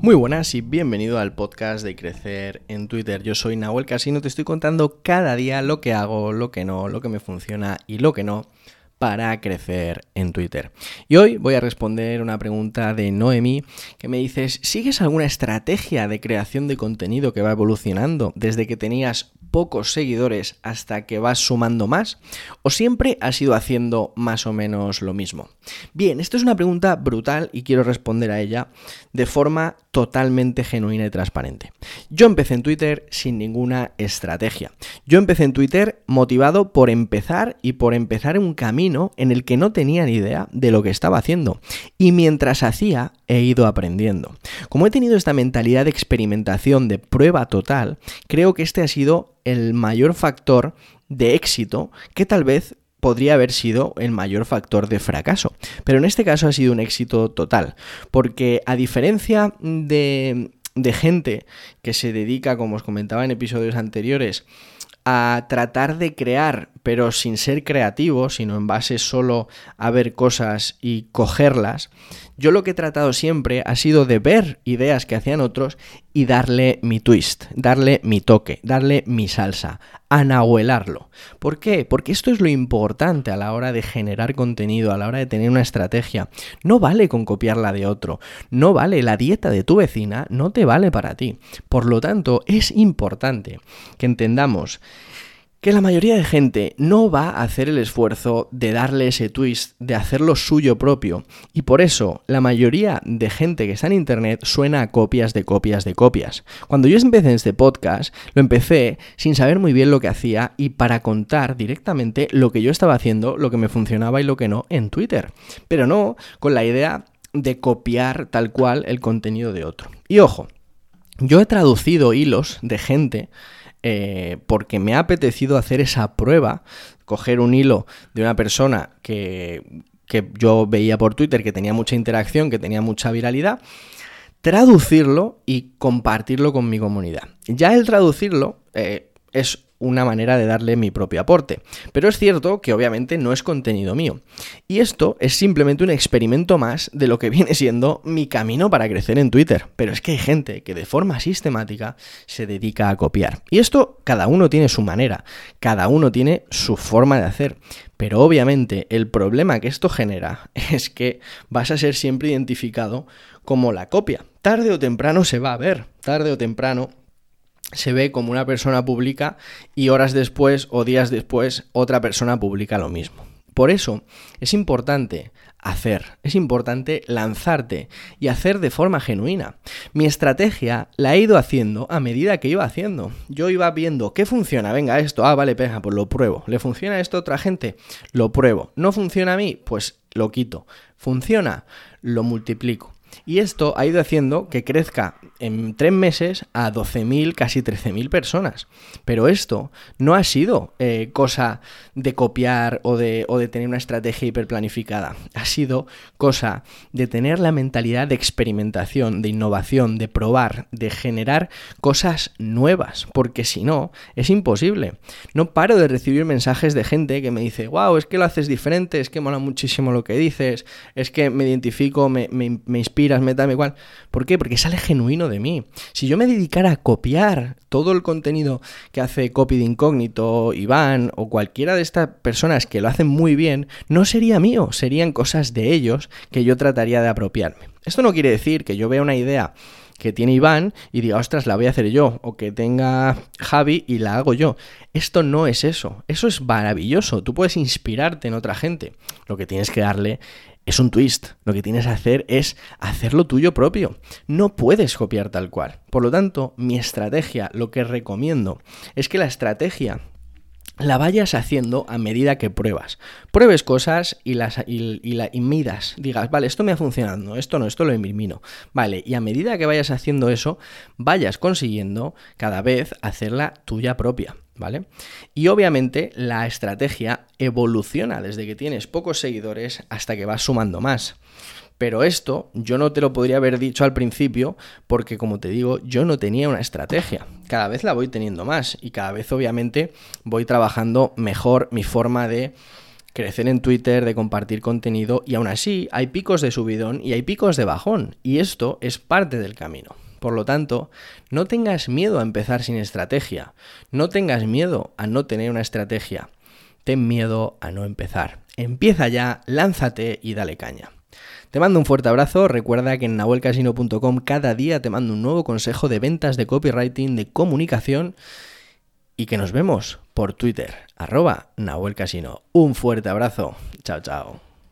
Muy buenas y bienvenido al podcast de Crecer en Twitter. Yo soy Nahuel Casino, te estoy contando cada día lo que hago, lo que no, lo que me funciona y lo que no para crecer en Twitter. Y hoy voy a responder una pregunta de Noemi que me dices, ¿sigues alguna estrategia de creación de contenido que va evolucionando desde que tenías pocos seguidores hasta que vas sumando más? ¿O siempre has ido haciendo más o menos lo mismo? Bien, esto es una pregunta brutal y quiero responder a ella de forma totalmente genuina y transparente. Yo empecé en Twitter sin ninguna estrategia. Yo empecé en Twitter motivado por empezar y por empezar un camino en el que no tenía ni idea de lo que estaba haciendo. Y mientras hacía, he ido aprendiendo. Como he tenido esta mentalidad de experimentación, de prueba total, creo que este ha sido el mayor factor de éxito que tal vez podría haber sido el mayor factor de fracaso. Pero en este caso ha sido un éxito total, porque a diferencia de, gente que se dedica, como os comentaba en episodios anteriores, a tratar de crear, pero sin ser creativo, sino en base solo a ver cosas y cogerlas, yo lo que he tratado siempre ha sido de ver ideas que hacían otros y darle mi twist, darle mi toque, darle mi salsa, anahuelarlo. ¿Por qué? Porque esto es lo importante a la hora de generar contenido, a la hora de tener una estrategia. No vale con copiarla de otro, no vale la dieta de tu vecina, no te vale para ti. Por lo tanto, es importante que entendamos que la mayoría de gente no va a hacer el esfuerzo de darle ese twist, de hacerlo suyo propio. Y por eso la mayoría de gente que está en Internet suena a copias de copias de copias. Cuando yo empecé este podcast, lo empecé sin saber muy bien lo que hacía y para contar directamente lo que yo estaba haciendo, lo que me funcionaba y lo que no en Twitter. Pero no con la idea de copiar tal cual el contenido de otro. Y ojo, yo he traducido hilos de gente eh, porque me ha apetecido hacer esa prueba, coger un hilo de una persona que, que yo veía por Twitter que tenía mucha interacción, que tenía mucha viralidad, traducirlo y compartirlo con mi comunidad. Ya el traducirlo eh, es una manera de darle mi propio aporte. Pero es cierto que obviamente no es contenido mío. Y esto es simplemente un experimento más de lo que viene siendo mi camino para crecer en Twitter. Pero es que hay gente que de forma sistemática se dedica a copiar. Y esto cada uno tiene su manera, cada uno tiene su forma de hacer. Pero obviamente el problema que esto genera es que vas a ser siempre identificado como la copia. Tarde o temprano se va a ver, tarde o temprano se ve como una persona publica y horas después o días después otra persona publica lo mismo. Por eso es importante hacer, es importante lanzarte y hacer de forma genuina. Mi estrategia la he ido haciendo a medida que iba haciendo. Yo iba viendo qué funciona, venga esto, ah, vale, pega, pues lo pruebo. ¿Le funciona esto a otra gente? Lo pruebo. ¿No funciona a mí? Pues lo quito. ¿Funciona? Lo multiplico. Y esto ha ido haciendo que crezca en tres meses a 12.000, casi 13.000 personas. Pero esto no ha sido eh, cosa de copiar o de, o de tener una estrategia hiperplanificada. Ha sido cosa de tener la mentalidad de experimentación, de innovación, de probar, de generar cosas nuevas. Porque si no, es imposible. No paro de recibir mensajes de gente que me dice, wow, es que lo haces diferente, es que mola muchísimo lo que dices, es que me identifico, me, me, inspiras, me da igual. ¿Por qué? Porque sale genuino de mí. Si yo me dedicara a copiar todo el contenido que hace Copy de Incógnito, Iván o cualquiera de estas personas que lo hacen muy bien, no sería mío, serían cosas de ellos que yo trataría de apropiarme. Esto no quiere decir que yo vea una idea que tiene Iván y diga, ostras, la voy a hacer yo, o que tenga Javi y la hago yo. Esto no es eso, eso es maravilloso, tú puedes inspirarte en otra gente, lo que tienes que darle es un twist. Lo que tienes que hacer es hacerlo tuyo propio. No puedes copiar tal cual. Por lo tanto, mi estrategia, lo que recomiendo, es que la estrategia la vayas haciendo a medida que pruebas. Pruebes cosas y las y, y, midas. Digas, vale, esto me ha funcionado, esto no, esto lo elimino. Vale, y a medida que vayas haciendo eso, vayas consiguiendo cada vez hacerla tuya propia. ¿vale? Y obviamente la estrategia evoluciona desde que tienes pocos seguidores hasta que vas sumando más. Pero esto yo no te lo podría haber dicho al principio porque, como te digo, yo no tenía una estrategia. Cada vez la voy teniendo más y cada vez obviamente voy trabajando mejor mi forma de crecer en Twitter, de compartir contenido y aún así hay picos de subidón y hay picos de bajón y esto es parte del camino. Por lo tanto, no tengas miedo a empezar sin estrategia, no tengas miedo a no tener una estrategia, ten miedo a no empezar. Empieza ya, lánzate y dale caña. Te mando un fuerte abrazo, recuerda que en nahuelcasino.com cada día te mando un nuevo consejo de ventas, de copywriting, de comunicación y que nos vemos por Twitter, arroba Nahuel Casino. Un fuerte abrazo. Chao, chao.